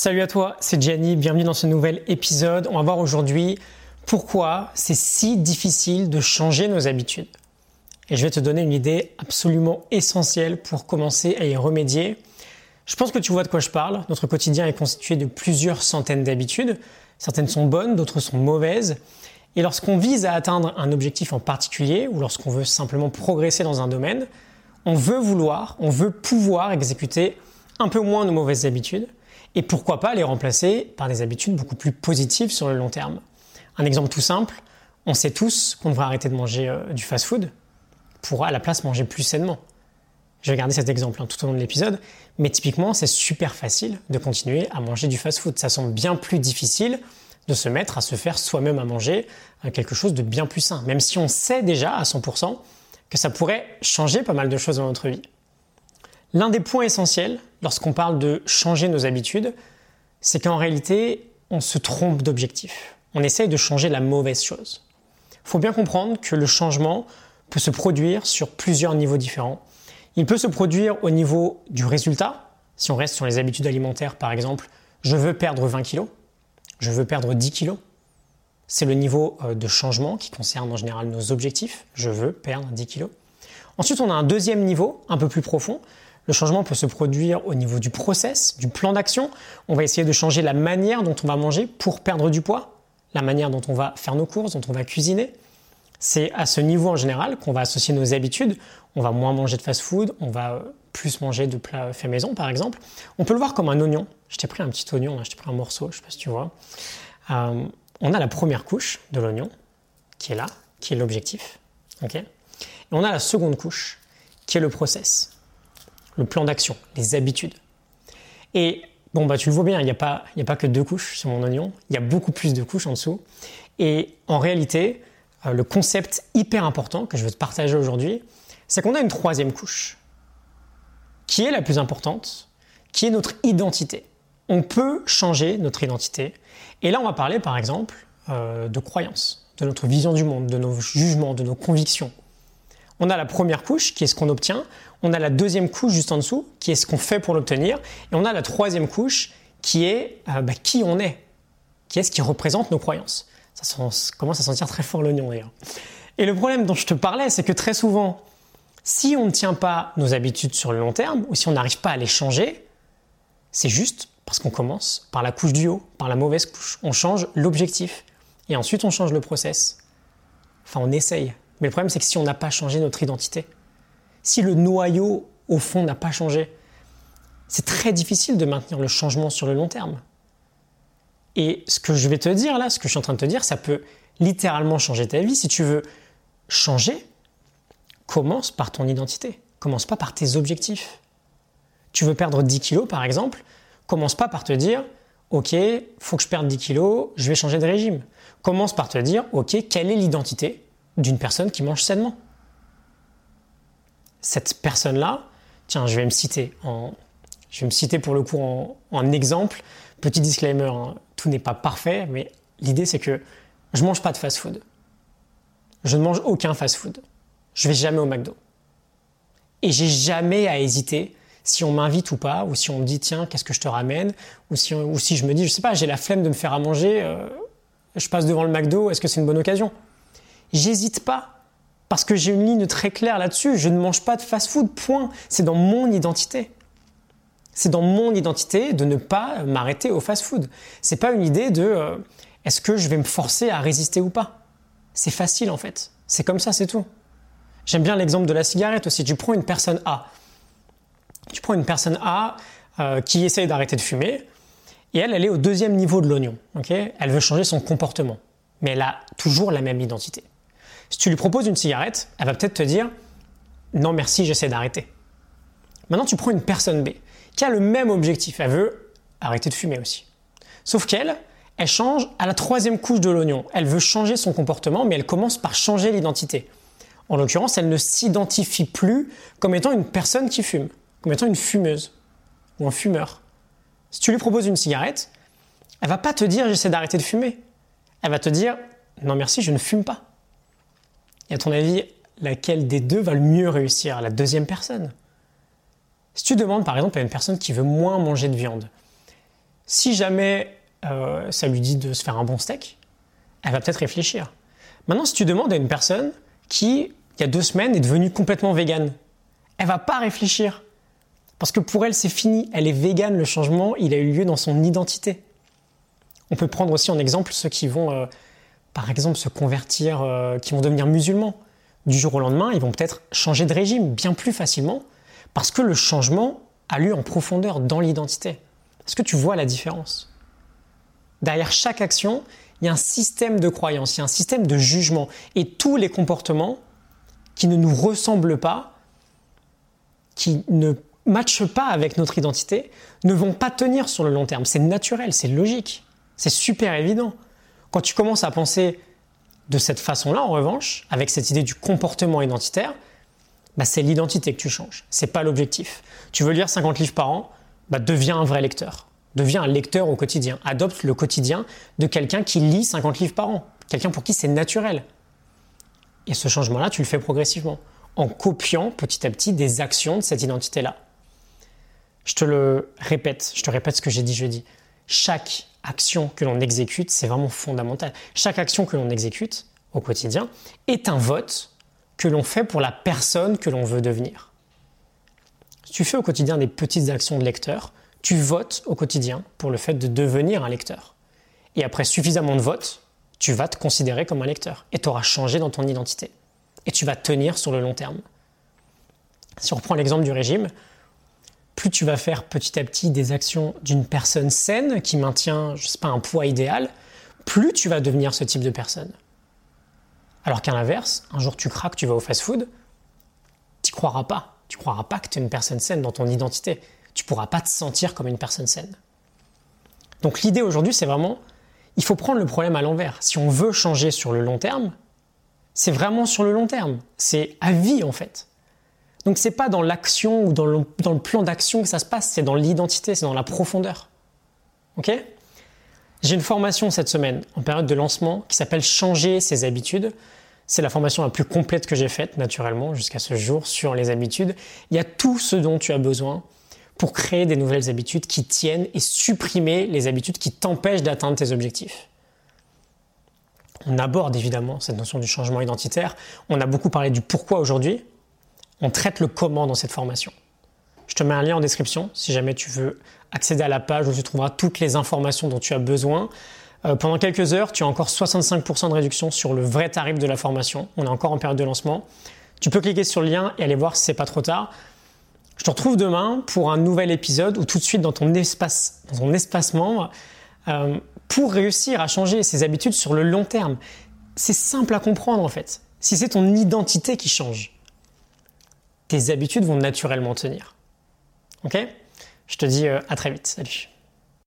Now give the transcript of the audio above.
Salut à toi, c'est Gianni, bienvenue dans ce nouvel épisode. On va voir aujourd'hui pourquoi c'est si difficile de changer nos habitudes. Et je vais te donner une idée absolument essentielle pour commencer à y remédier. Je pense que tu vois de quoi je parle. Notre quotidien est constitué de plusieurs centaines d'habitudes. Certaines sont bonnes, d'autres sont mauvaises. Et lorsqu'on vise à atteindre un objectif en particulier, ou lorsqu'on veut simplement progresser dans un domaine, on veut vouloir, on veut pouvoir exécuter un peu moins nos mauvaises habitudes, et pourquoi pas les remplacer par des habitudes beaucoup plus positives sur le long terme. Un exemple tout simple, on sait tous qu'on devrait arrêter de manger euh, du fast-food pour à la place manger plus sainement. Je vais garder cet exemple hein, tout au long de l'épisode, mais typiquement c'est super facile de continuer à manger du fast-food. Ça semble bien plus difficile de se mettre à se faire soi-même à manger euh, quelque chose de bien plus sain, même si on sait déjà à 100% que ça pourrait changer pas mal de choses dans notre vie. L'un des points essentiels lorsqu'on parle de changer nos habitudes, c'est qu'en réalité, on se trompe d'objectif. On essaye de changer la mauvaise chose. Il faut bien comprendre que le changement peut se produire sur plusieurs niveaux différents. Il peut se produire au niveau du résultat. Si on reste sur les habitudes alimentaires, par exemple, je veux perdre 20 kg, je veux perdre 10 kg. C'est le niveau euh, de changement qui concerne en général nos objectifs. Je veux perdre 10 kg. Ensuite, on a un deuxième niveau, un peu plus profond, le changement peut se produire au niveau du process, du plan d'action. On va essayer de changer la manière dont on va manger pour perdre du poids, la manière dont on va faire nos courses, dont on va cuisiner. C'est à ce niveau en général qu'on va associer nos habitudes. On va moins manger de fast-food, on va plus manger de plats faits maison par exemple. On peut le voir comme un oignon. Je t'ai pris un petit oignon, je t'ai pris un morceau, je sais pas si tu vois. Euh, on a la première couche de l'oignon qui est là, qui est l'objectif. Et on a la seconde couche qui est le process le plan d'action, les habitudes. Et bon, bah, tu le vois bien, il n'y a, pas, a pas que deux couches sur mon oignon, il y a beaucoup plus de couches en dessous. Et en réalité, euh, le concept hyper important que je veux te partager aujourd'hui, c'est qu'on a une troisième couche, qui est la plus importante, qui est notre identité. On peut changer notre identité. Et là, on va parler par exemple euh, de croyances, de notre vision du monde, de nos jugements, de nos convictions. On a la première couche, qui est ce qu'on obtient. On a la deuxième couche juste en dessous, qui est ce qu'on fait pour l'obtenir. Et on a la troisième couche, qui est euh, bah, qui on est, qui est ce qui représente nos croyances. Ça commence à sentir très fort l'oignon d'ailleurs. Et le problème dont je te parlais, c'est que très souvent, si on ne tient pas nos habitudes sur le long terme, ou si on n'arrive pas à les changer, c'est juste parce qu'on commence par la couche du haut, par la mauvaise couche. On change l'objectif. Et ensuite, on change le process. Enfin, on essaye. Mais le problème, c'est que si on n'a pas changé notre identité, si le noyau, au fond, n'a pas changé, c'est très difficile de maintenir le changement sur le long terme. Et ce que je vais te dire là, ce que je suis en train de te dire, ça peut littéralement changer ta vie. Si tu veux changer, commence par ton identité. Commence pas par tes objectifs. Tu veux perdre 10 kilos, par exemple, commence pas par te dire, OK, faut que je perde 10 kilos, je vais changer de régime. Commence par te dire, OK, quelle est l'identité d'une personne qui mange sainement. Cette personne-là, tiens, je vais me citer pour le coup en, exemple. Petit disclaimer, hein, tout n'est pas parfait, mais l'idée c'est que je mange pas de fast-food. Je ne mange aucun fast-food. Je vais jamais au McDo. Et j'ai jamais à hésiter si on m'invite ou pas, ou si on me dit tiens, qu'est-ce que je te ramène, ou si, ou si je me dis, je sais pas, j'ai la flemme de me faire à manger, euh, je passe devant le McDo, est-ce que c'est une bonne occasion? J'hésite pas. Parce que j'ai une ligne très claire là-dessus. Je ne mange pas de fast-food, point. C'est dans mon identité. C'est dans mon identité de ne pas m'arrêter au fast-food. C'est pas une idée de euh, est-ce que je vais me forcer à résister ou pas? C'est facile en fait. C'est comme ça, c'est tout. J'aime bien l'exemple de la cigarette aussi. Tu prends une personne A. Tu prends une personne A euh, qui essaye d'arrêter de fumer et elle, elle est au deuxième niveau de l'oignon. elle veut changer son comportement, mais elle a toujours la même identité. Si tu lui proposes une cigarette, elle va peut-être te dire non merci, j'essaie d'arrêter. Maintenant, tu prends une personne B qui a le même objectif, elle veut arrêter de fumer aussi. Sauf qu'elle, elle change à la troisième couche de l'oignon. Elle veut changer son comportement, mais elle commence par changer l'identité. En l'occurrence, elle ne s'identifie plus comme étant une personne qui fume, comme étant une fumeuse ou un fumeur. Si tu lui proposes une cigarette, elle va pas te dire j'essaie d'arrêter de fumer. Elle va te dire non merci, je ne fume pas. Et à ton avis, laquelle des deux va le mieux réussir La deuxième personne? Si tu demandes par exemple à une personne qui veut moins manger de viande, Si jamais euh, ça lui dit de se faire un bon steak, elle va peut-être réfléchir. Maintenant, si tu demandes à une personne qui, il y a deux semaines, est devenue complètement végane, elle va pas réfléchir. Parce que pour elle, c'est fini. Elle est végane, le changement, il a eu lieu dans son identité. On peut prendre aussi en exemple ceux qui vont, euh, par exemple, se convertir, euh, qui vont devenir musulmans. Du jour au lendemain, ils vont peut-être changer de régime bien plus facilement parce que le changement a lieu en profondeur dans l'identité. Est-ce que tu vois la différence? Derrière chaque action, il y a un système de croyance, il y a un système de jugement. Et tous les comportements qui ne nous ressemblent pas, qui ne matchent pas avec notre identité, ne vont pas tenir sur le long terme. C'est naturel, c'est logique, c'est super évident. Quand tu commences à penser de cette façon-là, en revanche, avec cette idée du comportement identitaire, bah, c'est l'identité que tu changes. C'est pas l'objectif. Tu veux lire 50 livres par an, bah, deviens un vrai lecteur. Deviens un lecteur au quotidien. Adopte le quotidien de quelqu'un qui lit 50 livres par an. Quelqu'un pour qui c'est naturel. Et ce changement-là, tu le fais progressivement, en copiant petit à petit des actions de cette identité-là. Je te le répète, je te répète ce que j'ai dit jeudi. Chaque action que l'on exécute, c'est vraiment fondamental. Chaque action que l'on exécute au quotidien est un vote que l'on fait pour la personne que l'on veut devenir. Si tu fais au quotidien des petites actions de lecteur, tu votes au quotidien pour le fait de devenir un lecteur. Et après suffisamment de votes, tu vas te considérer comme un lecteur et tu auras changé dans ton identité. Et tu vas tenir sur le long terme. Si on reprend l'exemple du régime, plus tu vas faire petit à petit des actions d'une personne saine qui maintient, je sais pas, un poids idéal, plus tu vas devenir ce type de personne. Alors qu'à l'inverse, un jour tu craques, tu vas au fast-food, tu croiras pas. Tu croiras pas que tu es une personne saine dans ton identité. Tu pourras pas te sentir comme une personne saine. Donc l'idée aujourd'hui, c'est vraiment, il faut prendre le problème à l'envers. Si on veut changer sur le long terme, c'est vraiment sur le long terme. C'est à vie en fait. Donc c'est pas dans l'action ou dans le, dans le plan d'action que ça se passe, c'est dans l'identité, c'est dans la profondeur. Ok? J'ai une formation cette semaine en période de lancement qui s'appelle Changer ses habitudes. C'est la formation la plus complète que j'ai faite naturellement jusqu'à ce jour sur les habitudes. Il y a tout ce dont tu as besoin pour créer des nouvelles habitudes qui tiennent et supprimer les habitudes qui t'empêchent d'atteindre tes objectifs. On aborde évidemment cette notion du changement identitaire. On a beaucoup parlé du pourquoi aujourd'hui, on traite le comment dans cette formation. Je te mets un lien en description si jamais tu veux accéder à la page où tu trouveras toutes les informations dont tu as besoin. Euh, pendant quelques heures, tu as encore 65% de réduction sur le vrai tarif de la formation. On est encore en période de lancement. Tu peux cliquer sur le lien et aller voir si c'est pas trop tard. Je te retrouve demain pour un nouvel épisode ou tout de suite dans ton espace, dans ton espace membre, euh, pour réussir à changer ses habitudes sur le long terme. C'est simple à comprendre en fait. Si c'est ton identité qui change, tes habitudes vont naturellement tenir. Ok? Je te dis euh, à très vite. Salut.